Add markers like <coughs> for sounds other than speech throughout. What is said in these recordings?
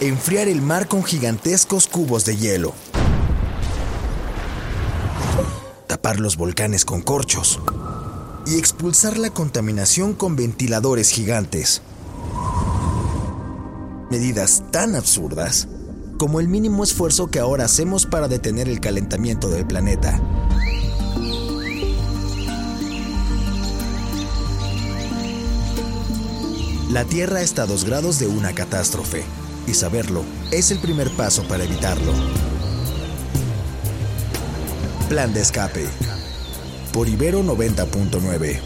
enfriar el mar con gigantescos cubos de hielo, tapar los volcanes con corchos y expulsar la contaminación con ventiladores gigantes. Medidas tan absurdas como el mínimo esfuerzo que ahora hacemos para detener el calentamiento del planeta. La Tierra está a dos grados de una catástrofe, y saberlo es el primer paso para evitarlo. Plan de escape. Por Ibero 90.9.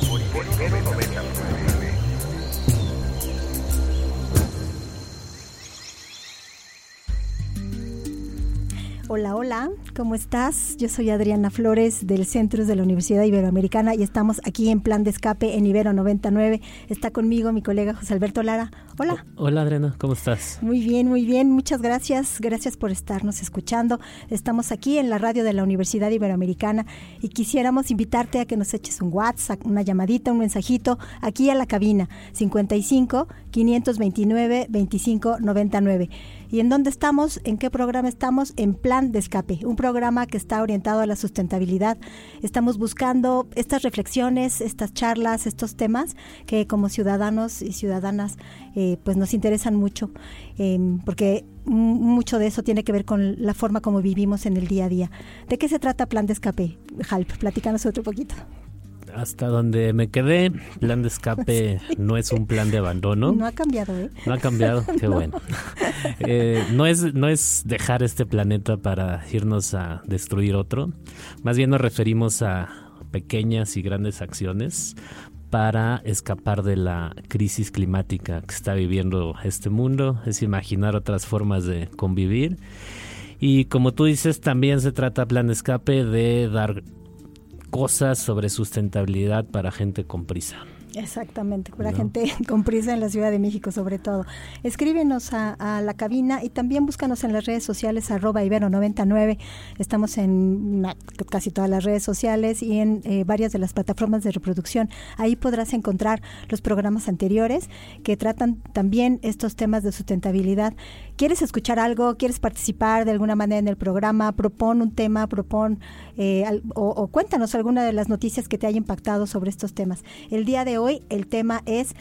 Hola, hola, ¿cómo estás? Yo soy Adriana Flores del Centro de la Universidad Iberoamericana y estamos aquí en Plan de Escape en Ibero 99. Está conmigo mi colega José Alberto Lara. Hola. hola Adriana, ¿cómo estás? Muy bien, muy bien. Muchas gracias. Gracias por estarnos escuchando. Estamos aquí en la radio de la Universidad Iberoamericana y quisiéramos invitarte a que nos eches un WhatsApp, una llamadita, un mensajito aquí a la cabina 55 529 25 99. ¿Y en dónde estamos? ¿En qué programa estamos? En Plan de Escape, un programa que está orientado a la sustentabilidad. Estamos buscando estas reflexiones, estas charlas, estos temas que como ciudadanos y ciudadanas eh, pues nos interesan mucho, em, porque mucho de eso tiene que ver con la forma como vivimos en el día a día. ¿De qué se trata Plan de Escape? Halp, platícanos otro poquito hasta donde me quedé, plan de escape <laughs> no es un plan de abandono. No ha cambiado, ¿eh? No ha cambiado, qué <laughs> bueno. Eh, no, es, no es dejar este planeta para irnos a destruir otro. Más bien nos referimos a pequeñas y grandes acciones para escapar de la crisis climática que está viviendo este mundo. Es imaginar otras formas de convivir. Y como tú dices, también se trata, plan de escape, de dar cosas sobre sustentabilidad para gente con prisa. Exactamente, para gente <laughs> con prisa en la Ciudad de México sobre todo. Escríbenos a, la cabina y también búscanos en las redes sociales arroba ibero99. Estamos en casi todas las redes sociales y en eh, varias de las plataformas de reproducción. Ahí podrás encontrar los programas anteriores que tratan también estos temas de sustentabilidad. ¿Quieres escuchar algo? ¿Quieres participar de alguna manera en el programa? Propon un tema, propon eh, o, o cuéntanos alguna de las noticias que te haya impactado sobre estos temas. El día de hoy el tema es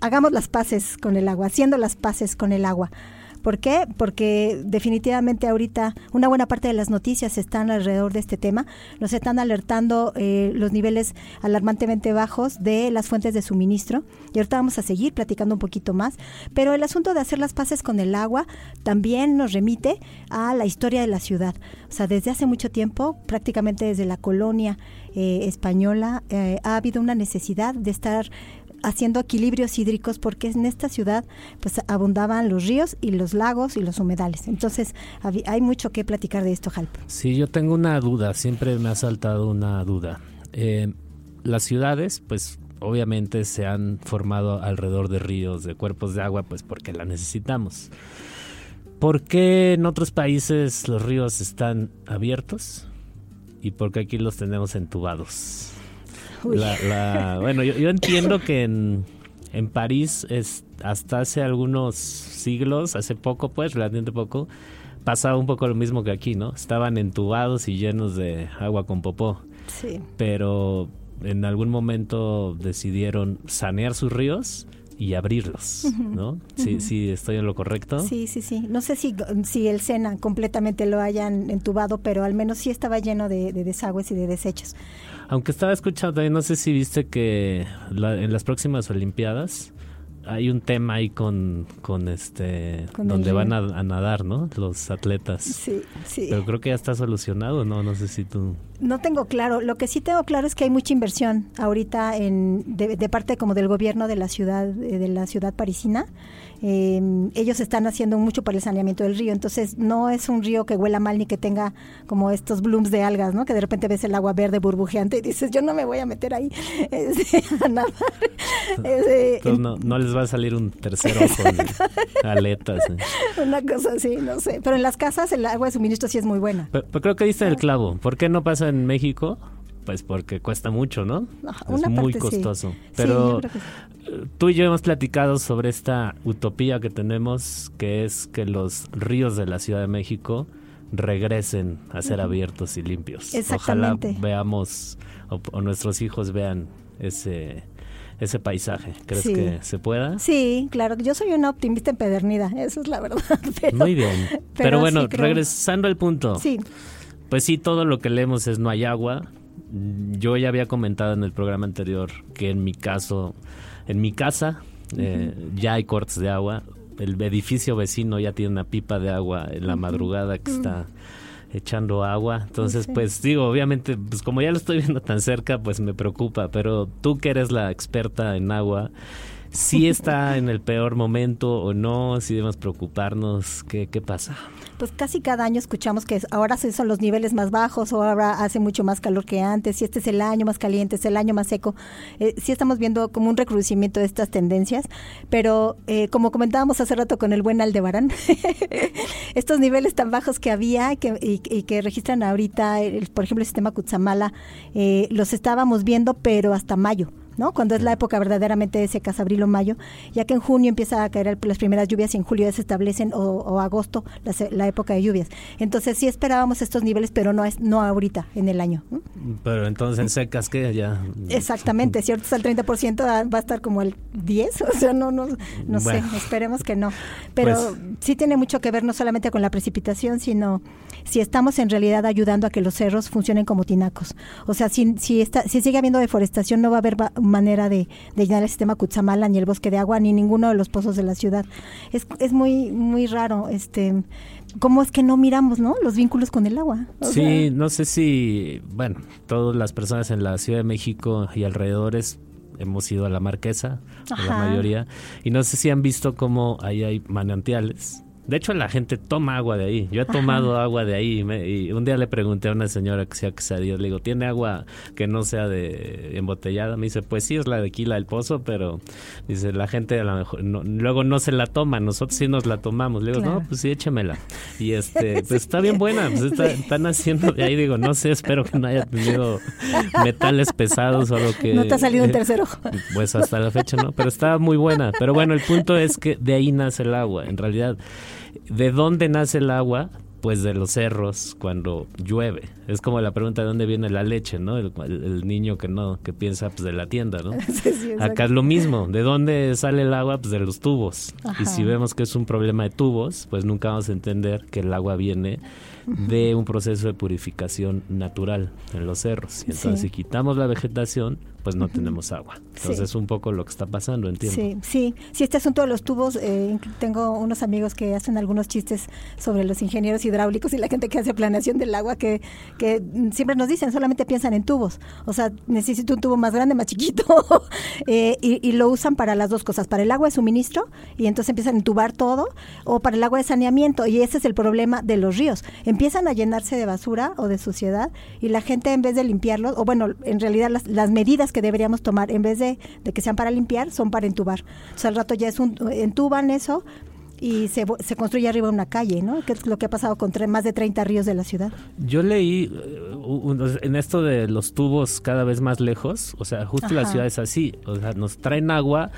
hagamos las paces con el agua, haciendo las paces con el agua. ¿Por qué? Porque definitivamente ahorita una buena parte de las noticias están alrededor de este tema. Nos están alertando eh, los niveles alarmantemente bajos de las fuentes de suministro. Y ahorita vamos a seguir platicando un poquito más. Pero el asunto de hacer las paces con el agua también nos remite a la historia de la ciudad. O sea, desde hace mucho tiempo, prácticamente desde la colonia eh, española, eh, ha habido una necesidad de estar haciendo equilibrios hídricos porque en esta ciudad pues abundaban los ríos y los lagos y los humedales. Entonces hay mucho que platicar de esto, Jalp. Sí, yo tengo una duda, siempre me ha saltado una duda. Eh, las ciudades pues obviamente se han formado alrededor de ríos, de cuerpos de agua, pues porque la necesitamos. ¿Por qué en otros países los ríos están abiertos y por qué aquí los tenemos entubados? Bueno, yo, entiendo que en, en París es, hasta hace algunos siglos, hace poco pues, relativamente poco, pasaba un poco lo mismo que aquí, ¿no? Estaban entubados y llenos de agua con popó. Sí. Pero en algún momento decidieron sanear sus ríos y abrirlos, ¿no? Sí, sí, estoy en lo correcto. Sí, sí, sí. No sé si, si el Sena completamente lo hayan entubado, pero al menos sí estaba lleno de, de desagües y de desechos. Aunque estaba escuchando, no sé si viste que en las próximas Olimpiadas hay un tema ahí con, con este, donde van a, nadar, ¿no? Los atletas. Sí, sí. Pero creo que ya está solucionado, ¿no? No sé si tú... No tengo claro. Lo que sí tengo claro es que hay mucha inversión ahorita en, de, de parte como del gobierno de la ciudad, de la ciudad parisina eh, ellos están haciendo mucho para el saneamiento del río, entonces no es un río que huela mal ni que tenga como estos blooms de algas, ¿no? Que de repente ves el agua verde burbujeante y dices, yo no me voy a meter ahí <laughs> este, a nadar. <laughs> Este, no, no, les va a salir un tercer ojo de aletas. ¿eh? <laughs> Una cosa así, no sé. Pero en las casas el agua de suministro sí es muy buena. Pero, creo que dice el clavo. ¿Por qué no pasa en México? pues porque cuesta mucho, ¿no? es muy costoso. Pero tú y yo hemos platicado sobre esta utopía que tenemos, que es que los ríos de la Ciudad de México regresen a ser abiertos y limpios. Ojalá veamos o, nuestros hijos vean ese ese paisaje. ¿Crees que se pueda? Sí, claro. Yo soy una optimista empedernida, <laughs> eso es la verdad. <laughs> Muy bien. Pero, bueno, regresando al punto. Sí. Pues sí, todo lo que leemos es no hay agua. Yo ya había comentado en el programa anterior que en mi caso, en mi casa, eh, ya hay cortes de agua. El edificio vecino ya tiene una pipa de agua en la madrugada que está echando agua. Entonces, pues digo, obviamente, pues como ya lo estoy viendo tan cerca, pues me preocupa, pero tú que eres la experta en agua, si está en el peor momento o no, si debemos preocuparnos, ¿qué, qué pasa? pues casi cada año escuchamos que ahora son los niveles más bajos o ahora hace mucho más calor que antes, si este es el año más caliente, es el año más seco. Eh, sí estamos viendo como un recrudecimiento de estas tendencias, pero eh, como comentábamos hace rato con el buen Aldebarán, <laughs> estos niveles tan bajos que había y que, registran ahorita, por ejemplo, el sistema Kutsamala, eh, los estábamos viendo, pero hasta mayo. ¿No? Cuando es la época verdaderamente de secas, abril o mayo, ya que en junio empieza a caer las primeras lluvias y en julio ya se establecen o, agosto la, época de lluvias. Entonces sí esperábamos estos niveles, pero no es no ahorita en el año. Pero entonces en secas que ya Exactamente, cierto, es el 30% va a estar como el 10, <laughs> o sea, no no no sé, esperemos que no. Pero pues sí tiene mucho que ver no solamente con la precipitación, sino si estamos en realidad ayudando a que los cerros funcionen como tinacos. O sea, si, si, está, si sigue habiendo deforestación, no va a haber manera de, llenar el sistema Cutzamala, ni el bosque de agua, ni ninguno de los pozos de la ciudad. Es, es muy, muy raro. este ¿Cómo es que no miramos ¿no? los vínculos con el agua? sí, no sé si, bueno, todas las personas en la Ciudad de México y alrededores hemos ido a la Marquesa, la mayoría, y no sé si han visto cómo ahí hay manantiales de hecho, la gente toma agua de ahí. Yo he tomado agua de ahí. Y, un día le pregunté a una señora que sea quesadillas. Le digo, ¿tiene agua que no sea de embotellada? Me dice, pues sí, es la de aquí, la del pozo, pero dice, la gente a lo mejor luego no se la toma. Nosotros sí nos la tomamos. Le digo, no, pues sí, échemela. Y este, <laughs> pues está bien buena. Pues están haciendo de ahí. Digo, no sé, espero que no haya tenido metales pesados o algo que. No te ha salido un tercer ojo. Pues hasta la fecha no, pero está muy buena. Pero bueno, el punto es que de ahí nace el agua. En realidad ¿De dónde nace el agua? Pues de los cerros cuando llueve. Es como la pregunta de dónde viene la leche, ¿no? El, niño que no, que piensa pues de la tienda, ¿no? <laughs> Acá es lo mismo. ¿De dónde sale el agua? Pues de los tubos. Y si vemos que es un problema de tubos, pues nunca vamos a entender que el agua viene de un proceso de purificación natural en los cerros. Y entonces si quitamos la vegetación, pues no tenemos agua. Entonces es un poco lo que está pasando, entiendo. Sí, sí. Sí, este asunto de los tubos, eh, tengo unos amigos que hacen algunos chistes sobre los ingenieros hidráulicos y la gente que hace planeación del agua que, que siempre nos dicen, solamente piensan en tubos. O sea, necesito un tubo más grande, más chiquito. <laughs> eh, y, lo usan para las dos cosas, para el agua de suministro y entonces empiezan a entubar todo, o para el agua de saneamiento. Y ese es el problema de los ríos. Empiezan a llenarse de basura o de suciedad y la gente en vez de limpiarlos, o bueno, en realidad las, las medidas que deberíamos tomar, en vez de, que sean para limpiar, son para entubar. O sea, al rato ya es un, entuban eso y se, se construye arriba una calle, ¿no? Que es lo que ha pasado con más de 30 ríos de la ciudad. Yo leí eh, en esto de los tubos cada vez más lejos, o sea, justo la ciudad es así, o sea, nos traen agua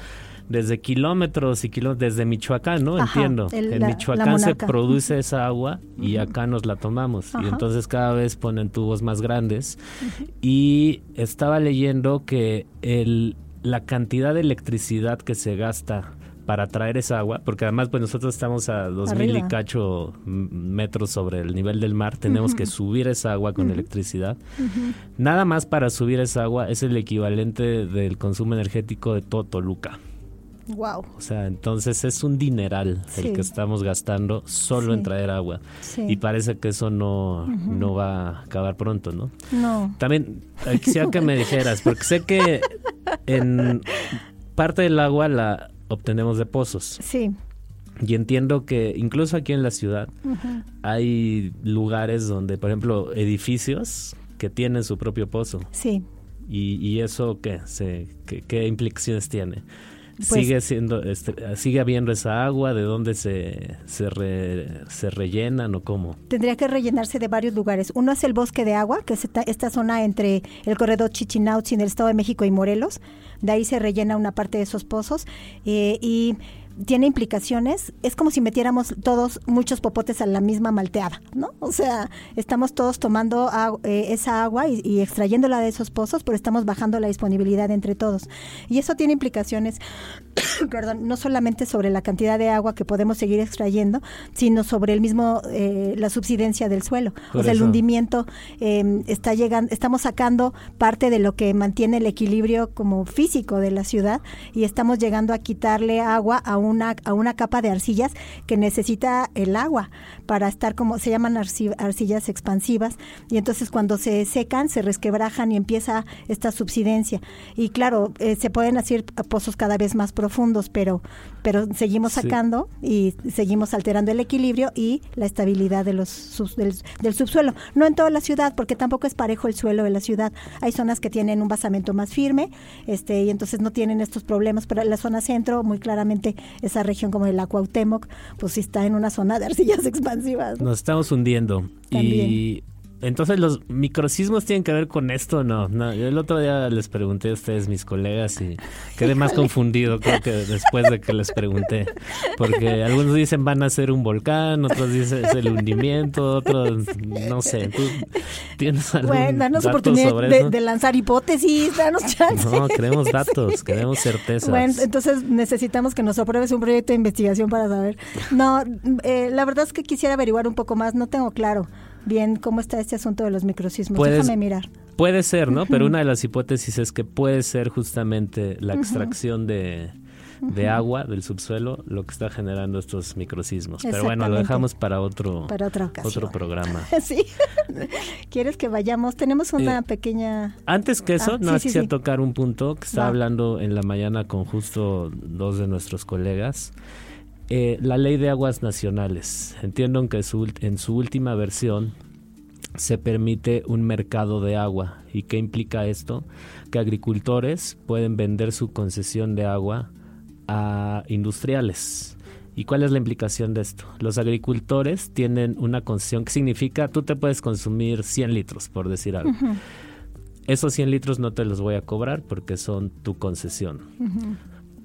desde kilómetros y kilómetros, desde Michoacán, ¿no? Entiendo. en Michoacán se produce esa agua y acá nos la tomamos. Y entonces cada vez ponen tubos más grandes. Y estaba leyendo que el, la cantidad de electricidad que se gasta para traer esa agua, porque además pues nosotros estamos a dos mil y cacho metros sobre el nivel del mar, tenemos que subir esa agua con electricidad. Nada más para subir esa agua es el equivalente del consumo energético de todo Toluca. Wow. O sea, entonces es un dineral el que estamos gastando solo en traer agua. Y parece que eso no, no va a acabar pronto, ¿no? No. También eh, quisiera que me dijeras, porque sé que en parte del agua la obtenemos de pozos. Sí. Y entiendo que incluso aquí en la ciudad hay lugares donde, por ejemplo, edificios que tienen su propio pozo. Sí. ¿Y, y eso qué, se, qué, qué implicaciones tiene? Pues sigue siendo, este, sigue habiendo esa agua, ¿de dónde se, se, re- se rellenan o cómo? Tendría que rellenarse de varios lugares. Uno es el bosque de agua, que es esta, esta zona entre el corredor Chichinautzin en el Estado de México y Morelos. De ahí se rellena una parte de esos pozos eh, y tiene implicaciones. Es como si metiéramos todos muchos popotes a la misma malteada, ¿no? O sea, estamos todos tomando agu- eh, esa agua y, y extrayéndola de esos pozos, pero estamos bajando la disponibilidad entre todos. Y eso tiene implicaciones, <coughs> perdón, no solamente sobre la cantidad de agua que podemos seguir extrayendo, sino sobre el mismo, eh, la subsidencia del suelo. Por o sea, el hundimiento eh, está llegando, estamos sacando parte de lo que mantiene el equilibrio como físico de la ciudad y estamos llegando a quitarle agua a una, a una capa de arcillas que necesita el agua para estar como, se llaman arci- arcillas expansivas y entonces cuando se secan se resquebrajan y empieza esta subsidencia. Y claro, eh, se pueden hacer pozos cada vez más profundos, pero, pero seguimos Sí. sacando y seguimos alterando el equilibrio y la estabilidad de los sus- del, del subsuelo. No en toda la ciudad, porque tampoco es parejo el suelo de la ciudad. Hay zonas que tienen un basamento más firme, este, y entonces no tienen estos problemas, pero la zona centro, muy claramente, esa región como el Cuauhtémoc, pues sí está en una zona de arcillas <laughs> expansivas. ¿no? Nos estamos hundiendo. Y entonces los microsismos tienen que ver con esto, o ¿no? no. Yo el otro día les pregunté a ustedes, mis colegas, y quedé más confundido, creo que después de que les pregunté. Porque algunos dicen van a ser un volcán, otros dicen es el hundimiento, otros no sé. ¿Tú tienes algún Bueno, danos dato oportunidad sobre de, eso? de lanzar hipótesis, danos chance. No, queremos datos, queremos certezas. Bueno, entonces necesitamos que nos apruebes un proyecto de investigación para saber. No, eh, la verdad es que quisiera averiguar un poco más, no tengo claro bien cómo está este asunto de los microsismos. Puedes- Déjame mirar. Puede ser, ¿no? Pero una de las hipótesis es que puede ser justamente la extracción de, de agua del subsuelo lo que está generando estos microsismos. Pero bueno, lo dejamos para otro, Para otra ocasión. otro programa. <laughs> Sí. ¿Quieres que vayamos? Tenemos una Eh, pequeña... Antes que eso, Ah, no sí, sí, quisiera sí. tocar un punto que estaba Va. hablando en la mañana con justo dos de nuestros colegas. Eh, la ley de aguas nacionales. Entiendo que su en su última versión se permite un mercado de agua. ¿Y qué implica esto? Que agricultores pueden vender su concesión de agua a industriales. ¿Y cuál es la implicación de esto? Los agricultores tienen una concesión que significa tú te puedes consumir 100 litros, por decir algo. Esos 100 litros no te los voy a cobrar porque son tu concesión.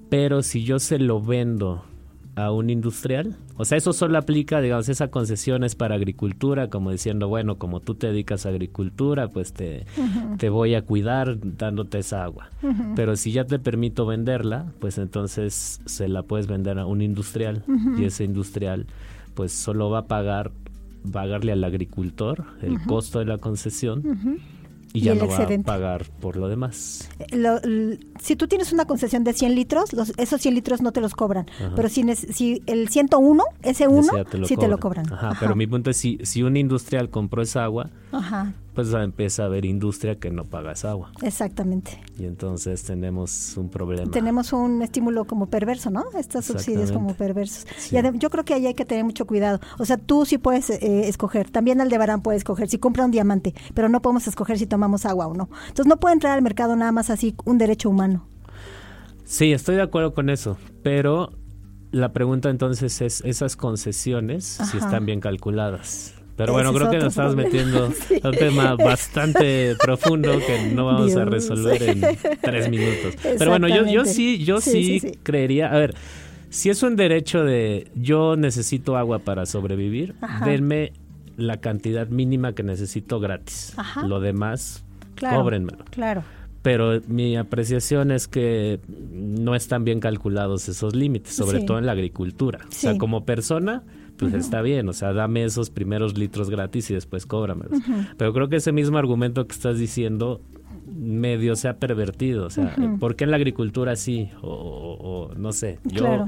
Pero si yo se lo vendo a un industrial, o sea, eso solo aplica, digamos, esa concesión es para agricultura, como diciendo, bueno, como tú te dedicas a agricultura, pues te, te voy a cuidar dándote esa agua. Pero si ya te permito venderla, pues entonces se la puedes vender a un industrial. Y ese industrial pues solo va a pagar pagarle al agricultor el costo de la concesión y Y ya el no va a excedente. pagar por lo demás. Lo- l- si tú tienes una concesión de 100 litros, los, esos 100 litros no te los cobran. Ajá. Pero si, si el 101, ese uno, Ese ya sí te lo cobran. Ajá, Ajá. pero mi punto es si, si un industrial compró esa agua, Ajá, pues empieza a haber industria que no paga esa agua. exactamente. Y entonces tenemos un problema. Tenemos un estímulo como perverso, ¿no? Estos subsidios como perversos. Sí. Y yo creo que ahí hay que tener mucho cuidado. O sea, tú sí puedes eh, escoger, también Aldebarán puede escoger si compra un diamante, pero no podemos escoger si tomamos agua o no. Entonces no puede entrar al mercado nada más así un derecho humano. Sí, estoy de acuerdo con eso, pero la pregunta entonces es, ¿esas concesiones si están bien calculadas? Pero bueno, creo que nos estamos metiendo Sí. <laughs> a un tema bastante profundo que no vamos a resolver en tres minutos. Pero bueno, yo, yo sí, yo Sí, sí, sí, sí. creería, a ver, si es un derecho de yo necesito agua para sobrevivir, Ajá. denme la cantidad mínima que necesito gratis. Ajá. Lo demás, Claro. cóbrenmelo. Claro. Pero mi apreciación es que no están bien calculados esos límites, sobre todo en la agricultura. O sea, como persona, pues está bien, o sea, dame esos primeros litros gratis y después cóbramelos. Pero creo que ese mismo argumento que estás diciendo medio se ha pervertido, o sea, ¿por qué en la agricultura sí? O, o- o no sé, yo, Claro.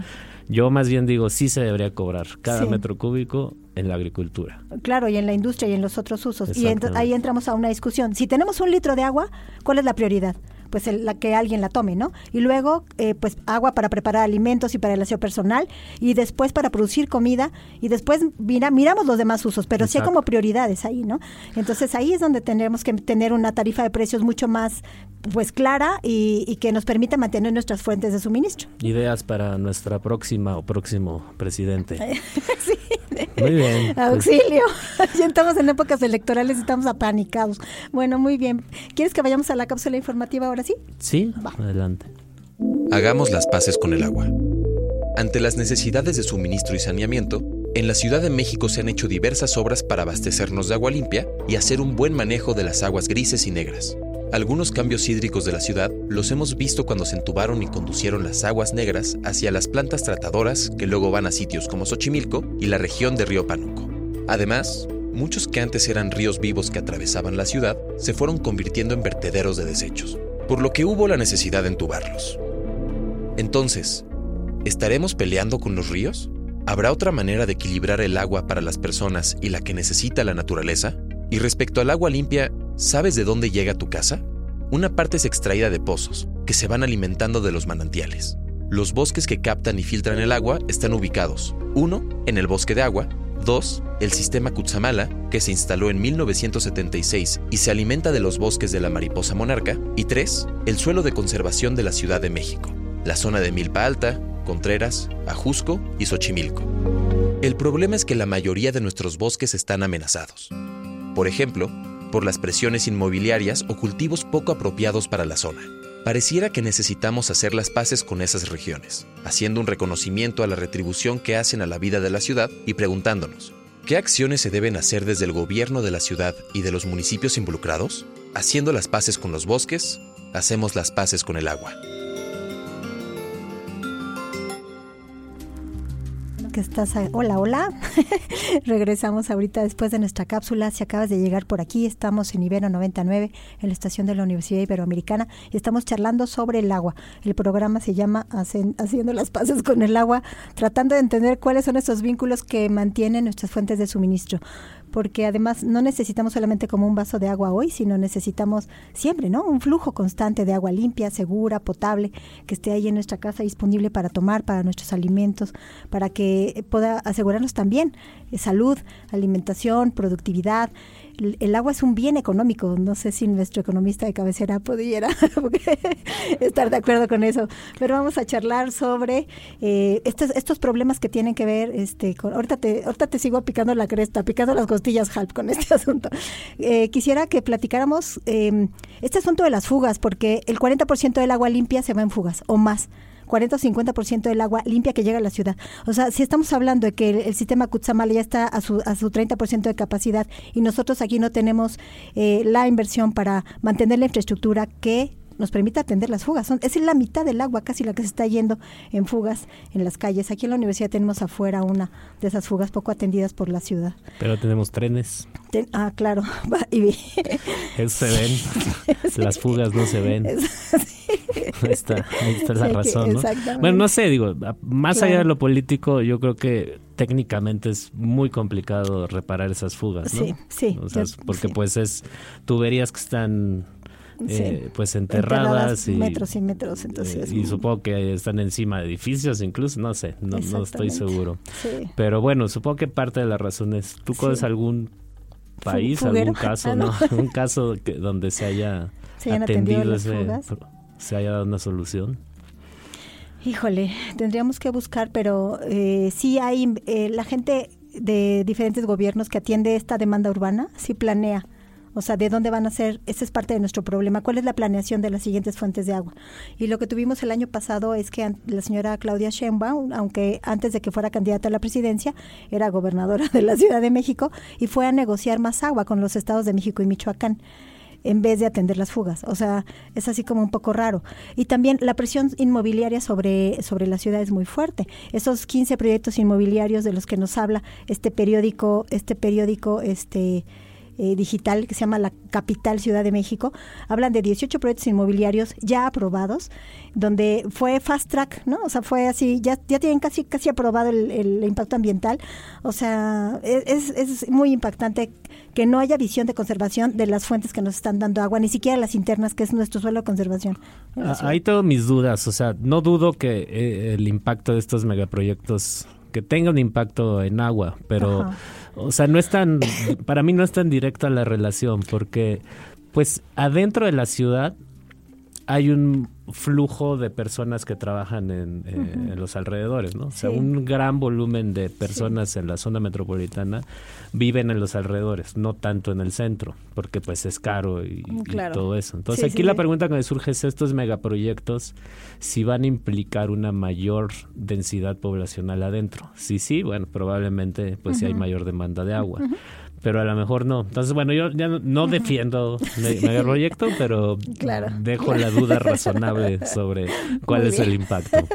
yo más bien digo, sí se debería cobrar cada Sí. metro cúbico en la agricultura. Claro, y en la industria y en los otros usos. Y ent- ahí entramos a una discusión. Si tenemos un litro de agua, ¿cuál es la prioridad? Pues la que alguien la tome, ¿no? Y luego, eh, pues agua para preparar alimentos y para el aseo personal, y después para producir comida, y después mira, miramos los demás usos, pero sí hay como prioridades ahí, ¿no? Entonces ahí es donde tenemos que tener una tarifa de precios mucho más pues clara y, que nos permita mantener nuestras fuentes de suministro. Ideas para nuestra próxima o próximo presidente. <laughs> sí. Muy bien. Pues. Auxilio. <laughs> ya estamos en épocas electorales y estamos apanicados. Bueno, muy bien. ¿Quieres que vayamos a la cápsula informativa ahora sí? Sí, adelante. Hagamos las paces con el agua. Ante las necesidades de suministro y saneamiento, en la Ciudad de México se han hecho diversas obras para abastecernos de agua limpia y hacer un buen manejo de las aguas grises y negras. Algunos cambios hídricos de la ciudad los hemos visto cuando se entubaron y conducieron las aguas negras hacia las plantas tratadoras que luego van a sitios como Xochimilco y la región de Río Pánuco. Además, muchos que antes eran ríos vivos que atravesaban la ciudad se fueron convirtiendo en vertederos de desechos, por lo que hubo la necesidad de entubarlos. Entonces, ¿estaremos peleando con los ríos? ¿Habrá otra manera de equilibrar el agua para las personas y la que necesita la naturaleza? Y respecto al agua limpia, ¿Sabes de dónde llega tu casa? Una parte es extraída de pozos, que se van alimentando de los manantiales. Los bosques que captan y filtran el agua están ubicados, uno, en el bosque de agua, dos, el sistema Cutzamala, que se instaló en 1976 y se alimenta de los bosques de la mariposa monarca, y tres, el suelo de conservación de la Ciudad de México, la zona de Milpa Alta, Contreras, Ajusco y Xochimilco. El problema es que la mayoría de nuestros bosques están amenazados. Por ejemplo, por las presiones inmobiliarias o cultivos poco apropiados para la zona. Pareciera que necesitamos hacer las paces con esas regiones, haciendo un reconocimiento a la retribución que hacen a la vida de la ciudad y preguntándonos, ¿qué acciones se deben hacer desde el gobierno de la ciudad y de los municipios involucrados? Haciendo las paces con los bosques, hacemos las paces con el agua. Estás. Hola, hola. <laughs> Regresamos ahorita después de nuestra cápsula. Si acabas de llegar por aquí, estamos en Ibero 99, en la estación de la Universidad Iberoamericana, y estamos charlando sobre el agua. El programa se llama Haciendo las Paces con el Agua, tratando de entender cuáles son esos vínculos que mantienen nuestras fuentes de suministro porque además no necesitamos solamente como un vaso de agua hoy, sino necesitamos siempre, ¿no? Un flujo constante de agua limpia, segura, potable, que esté ahí en nuestra casa disponible para tomar, para nuestros alimentos, para que pueda asegurarnos también eh, salud, alimentación, productividad el agua es un bien económico. No sé si nuestro economista de cabecera pudiera <laughs> estar de acuerdo con eso. Pero vamos a charlar sobre eh, estos, estos problemas que tienen que ver, este, con, ahorita te, ahorita te sigo picando la cresta, picando las costillas, Halp, con este <laughs> asunto. Eh, quisiera que platicáramos eh, este asunto de las fugas, porque el 40% del agua limpia se va en fugas o más. 40 o 50% del agua limpia que llega a la ciudad. O sea, si estamos hablando de que el, sistema Kutsamala ya está a su, a su 30% de capacidad y nosotros aquí no tenemos eh, la inversión para mantener la infraestructura que nos permite atender las fugas. Son, es la mitad del agua casi la que se está yendo en fugas en las calles. Aquí en la universidad tenemos afuera una de esas fugas poco atendidas por la ciudad. Pero tenemos trenes. ah, claro. <laughs> Eso se ven. <laughs> Las fugas no se ven. ahí está, ahí está la razón. ¿no? Bueno, no sé, digo, más allá de lo político, yo creo que técnicamente es muy complicado reparar esas fugas, ¿no? Sí, sí. porque pues es tuberías que están eh, pues enterradas, y metros y metros entonces y supongo que están encima de edificios incluso no sé no, no estoy seguro. Pero bueno supongo que parte de la razón es tú conoces algún país algún caso ah, no. <laughs> un caso que, donde se haya <laughs> atendido ese se haya dado una solución. Híjole, tendríamos que buscar, pero eh, sí hay eh, la gente de diferentes gobiernos que atiende esta demanda urbana, sí planea o sea, ¿de dónde van a ser? Ese es parte de nuestro problema. ¿Cuál es la planeación de las siguientes fuentes de agua? Y lo que tuvimos el año pasado es que la señora Claudia Sheinbaum, aunque antes de que fuera candidata a la presidencia, era gobernadora <laughs> de la Ciudad de México y fue a negociar más agua con los estados de México y Michoacán en vez de atender las fugas. O sea, es así como un poco raro. Y también la presión inmobiliaria sobre, sobre la ciudad es muy fuerte. Esos 15 proyectos inmobiliarios de los que nos habla este periódico, este periódico, este eh, digital que se llama la Capital Ciudad de México. Hablan de 18 proyectos inmobiliarios ya aprobados, donde fue fast track, ¿no? O sea, fue así, ya, ya tienen casi, casi aprobado el, impacto ambiental. O sea, es, es muy impactante que no haya visión de conservación de las fuentes que nos están dando agua, ni siquiera las internas, que es nuestro suelo de conservación. Ah, ahí tengo mis dudas, o sea, no dudo que eh, el impacto de estos megaproyectos que tenga un impacto en agua, pero, o sea, no es tan, para mí no es tan directa la relación, porque pues adentro de la ciudad hay un flujo de personas que trabajan en, los alrededores, ¿no? O sea, un gran volumen de personas en la zona metropolitana viven en los alrededores, no tanto en el centro, porque pues es caro y, mm, todo eso. Entonces aquí la pregunta que me surge es estos megaproyectos, si van a implicar una mayor densidad poblacional adentro. Sí, sí, bueno, probablemente pues si hay mayor demanda de agua pero a lo mejor no. Entonces, bueno, yo ya no, defiendo el proyecto, pero <laughs> dejo la duda razonable sobre cuál es el impacto. <laughs>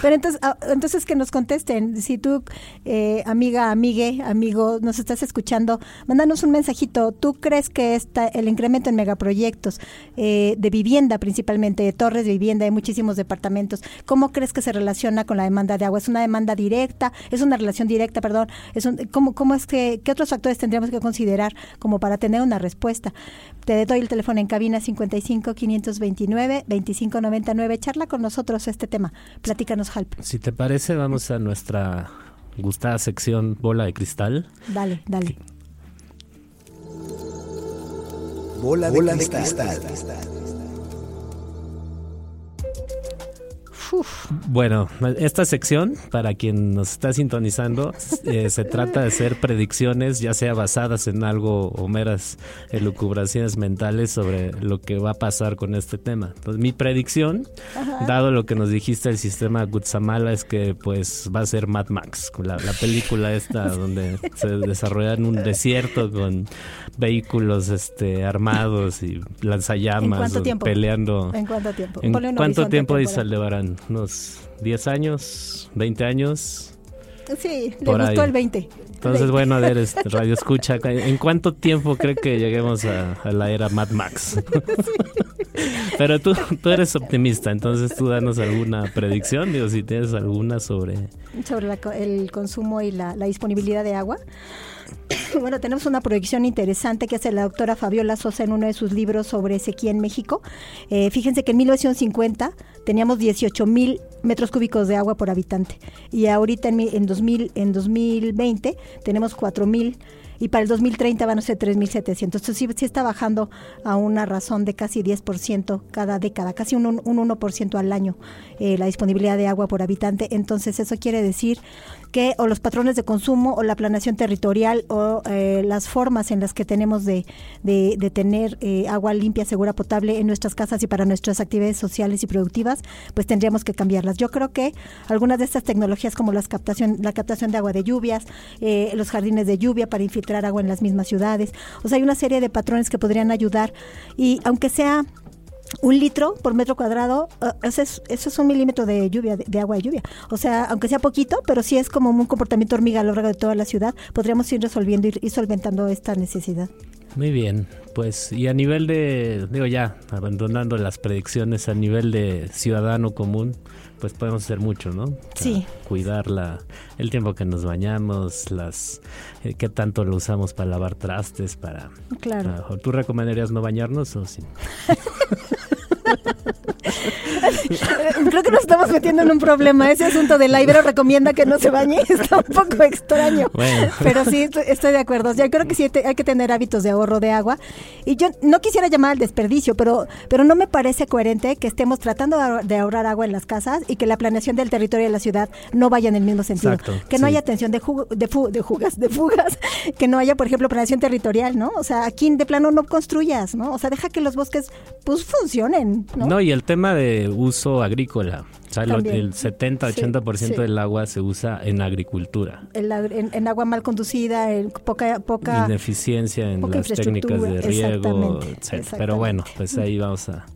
Pero entonces, ah, entonces que nos contesten. Si tú, eh, amiga, amigue, amigo, nos estás escuchando, mándanos un mensajito. ¿Tú crees que está el incremento en megaproyectos eh, de vivienda, principalmente de torres de vivienda, hay muchísimos departamentos, cómo crees que se relaciona con la demanda de agua? ¿Es una demanda directa? ¿Es una relación directa, perdón? ¿Es un, ¿cómo, ¿Cómo es que, qué otros factores tendrían que considerar como para tener una respuesta. Te doy el teléfono en cabina 55 529 2599. Charla con nosotros este tema. Platícanos, Halp. Si te parece, vamos a nuestra gustada sección Bola de Cristal. Dale, dale. Bola de, cristal. Bueno, esta sección, para quien nos está sintonizando, eh, se trata de hacer predicciones, ya sea basadas en algo o meras elucubraciones mentales sobre lo que va a pasar con este tema. Entonces, mi predicción, dado lo que nos dijiste el sistema Gutsamala, es que pues va a ser Mad Max, la, la película esta donde se desarrolla en un desierto con vehículos este armados y lanzallamas peleando. ¿En cuánto tiempo? ¿En cuánto tiempo llevarán? ¿Unos 10 años? ¿20 años? Sí, le gustó el 20. Entonces, bueno, a ver, este, <laughs> Radio Escucha, ¿en cuánto tiempo cree que lleguemos a, la era Mad Max? Pero tú, tú eres optimista, entonces tú danos alguna predicción, digo, si tienes alguna sobre... Sobre el consumo y la, la disponibilidad de agua. <coughs> Bueno, tenemos una proyección interesante que hace la doctora Fabiola Sosa en uno de sus libros sobre sequía en México. Eh, fíjense que en 1950 teníamos 18 mil metros cúbicos de agua por habitante y ahorita en, en, 2000, en 2020 tenemos 4 mil y para el 2030 van a ser 3.700. Entonces sí, sí, está bajando a una razón de casi 10% cada década, casi un, un 1% al año eh, la disponibilidad de agua por habitante. Entonces eso quiere decir que o los patrones de consumo o la planeación territorial o eh, las formas en las que tenemos de, de, tener eh, agua limpia, segura, potable en nuestras casas y para nuestras actividades sociales y productivas, pues tendríamos que cambiarlas. Yo creo que algunas de estas tecnologías como las captación, la captación de agua de lluvias, los jardines de lluvia para infiltrar agua en las mismas ciudades. O sea, hay una serie de patrones que podrían ayudar y aunque sea un litro por metro cuadrado, eh, eso es, eso es un milímetro de lluvia, de, agua de lluvia. O sea, aunque sea poquito, pero si es como un comportamiento hormiga a lo largo de toda la ciudad, podríamos ir resolviendo y solventando esta necesidad. Muy bien, pues y a nivel de, digo ya, abandonando las predicciones, a nivel de ciudadano común, pues podemos hacer mucho, ¿no? sí. Cuidar la, el tiempo que nos bañamos, las eh, qué tanto lo usamos para lavar trastes, para... Claro. ¿Tú recomendarías no bañarnos o sí? <laughs> <laughs> Creo que nos estamos metiendo en un problema. Ese asunto de la Ibero recomienda que no se bañe <laughs> está un poco extraño. Pero sí, estoy de acuerdo. Ya creo que sí hay que tener hábitos de ahorro de agua. Y yo no quisiera llamar al desperdicio, pero, pero no me parece coherente que estemos tratando de ahorrar agua en las casas y que la planeación del territorio de la ciudad no vaya en el mismo sentido. que no haya atención de, de, de, fugas, de fugas, que no haya, por ejemplo, planeación territorial, ¿no? O sea, aquí de plano no construyas, ¿no? O sea, deja que los bosques pues funcionen, ¿no? No, y el tema de uso agrícola. O sea, el 70-80% del agua se usa en agricultura. en, agua mal conducida, en poca, poca ineficiencia en las técnicas de riego, etc. Pero bueno, pues ahí vamos a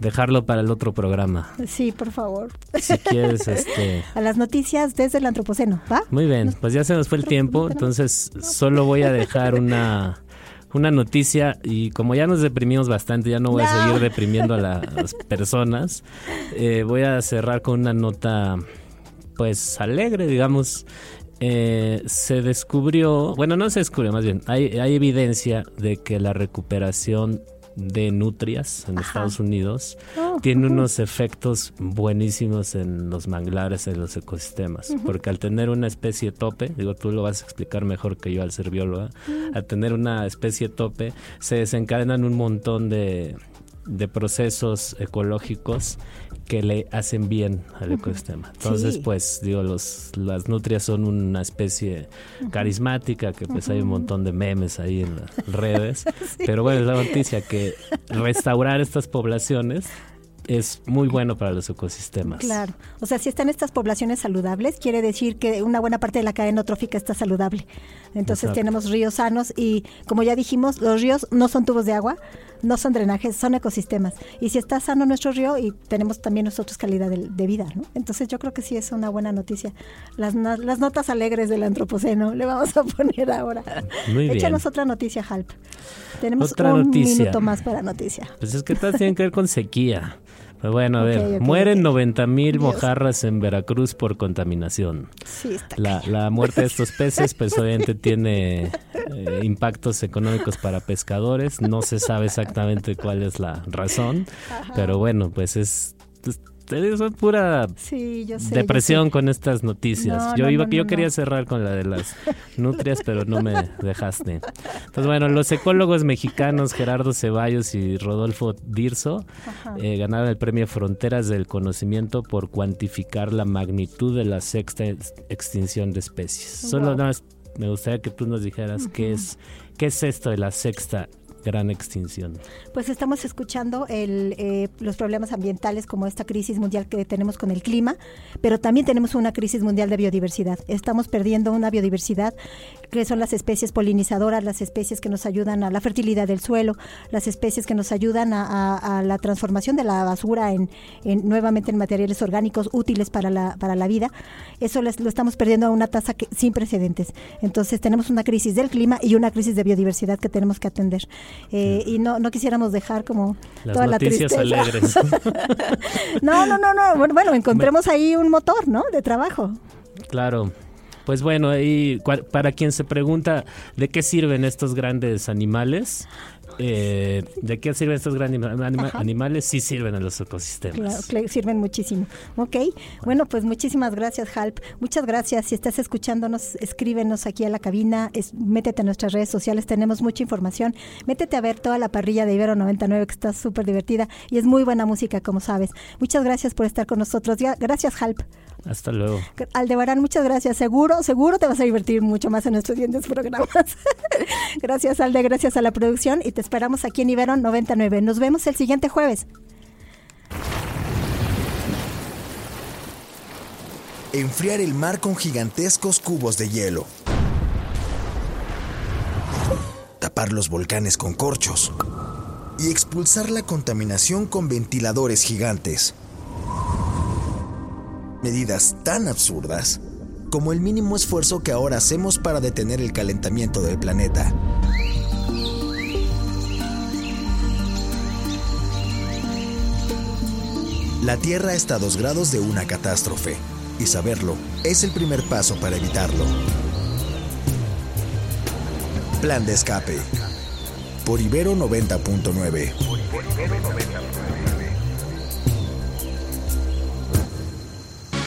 dejarlo para el otro programa. Sí, por favor. Si quieres, este... <laughs> A las noticias desde el Antropoceno, ¿va? Muy bien, pues ya se nos fue el tiempo, entonces solo voy a dejar una una noticia y como ya nos deprimimos bastante, ya no voy a seguir deprimiendo <laughs> a las personas, eh, voy a cerrar con una nota pues alegre, digamos. Eh, se descubrió, bueno, no se descubrió, más bien, hay, hay evidencia de que la recuperación de nutrias en Estados Unidos. Oh, tiene unos efectos buenísimos en los manglares, en los ecosistemas, porque al tener una especie tope, digo tú lo vas a explicar mejor que yo al ser bióloga, mm. al tener una especie tope se desencadenan un montón de, de procesos ecológicos que le hacen bien al ecosistema. Entonces, pues, digo, los, las nutrias son una especie carismática, que pues hay un montón de memes ahí en las <laughs> redes. Pero bueno, es la noticia que restaurar estas poblaciones es muy bueno para los ecosistemas. Claro, o sea, si están estas poblaciones saludables, quiere decir que una buena parte de la cadena trófica está saludable. Entonces tenemos ríos sanos y como ya dijimos, los ríos no son tubos de agua, no son drenajes, son ecosistemas. Y si está sano nuestro río y tenemos también nosotros calidad de, vida, ¿no? Entonces yo creo que sí es una buena noticia. Las, las notas alegres del antropoceno le vamos a poner ahora. Muy bien. Échanos otra noticia, Halp. Tenemos un minuto más para noticia. Pues es que todas tienen que ver con sequía. Pues bueno, a ver, mueren 90 mil mojarras en Veracruz por contaminación. Sí, está la, la, muerte de estos peces, pues <laughs> obviamente tiene eh, impactos económicos para pescadores. No se sabe exactamente cuál es la razón, pero bueno, pues es son pura depresión con estas noticias. yo iba, yo quería cerrar con la de las <laughs> nutrias, pero no me dejaste. Entonces, bueno, los ecólogos mexicanos Gerardo Ceballos y Rodolfo Dirzo eh, ganaron el premio Fronteras del Conocimiento por cuantificar la magnitud de la sexta extinción de especies. Solo me gustaría que tú nos dijeras qué es qué es esto de la sexta gran extinción? Pues estamos escuchando el, eh, los problemas ambientales como esta crisis mundial que tenemos con el clima, pero también tenemos una crisis mundial de biodiversidad. Estamos perdiendo una biodiversidad que son las especies polinizadoras, las especies que nos ayudan a la fertilidad del suelo, las especies que nos ayudan a, la transformación de la basura en, nuevamente en materiales orgánicos útiles para la, para la vida. Eso lo estamos perdiendo a una tasa que, sin precedentes. Entonces tenemos una crisis del clima y una crisis de biodiversidad que tenemos que atender. Eh, y no, no quisiéramos dejar como toda la tristeza. alegres. <laughs> no, no, no, no. Bueno, encontremos ahí un motor, ¿no? De trabajo. Claro. Pues bueno, y para quien se pregunta de qué sirven estos grandes animales, eh, ¿De qué sirven estos grandes animales? Sí sirven a los ecosistemas. Claro, sirven muchísimo. Ok, bueno. pues muchísimas gracias, Halp. Muchas gracias. Si estás escuchándonos, escríbenos aquí a la cabina, métete a nuestras redes sociales, tenemos mucha información. Métete a ver toda la parrilla de Ibero 99 que está súper divertida y es muy buena música, como sabes. Muchas gracias por estar con nosotros. Gracias, Halp. Hasta luego. Aldebarán, muchas gracias. Seguro, seguro te vas a divertir mucho más en nuestros siguientes programas. <laughs> gracias, Alde, gracias a la producción y te esperamos aquí en Ibero 99. Nos vemos el siguiente jueves. Enfriar el mar con gigantescos cubos de hielo. Tapar los volcanes con corchos. Y expulsar la contaminación con ventiladores gigantes medidas tan absurdas como el mínimo esfuerzo que ahora hacemos para detener el calentamiento del planeta. La Tierra está a dos grados de una catástrofe, y saberlo es el primer paso para evitarlo. Plan de escape. Por Ibero 90.9.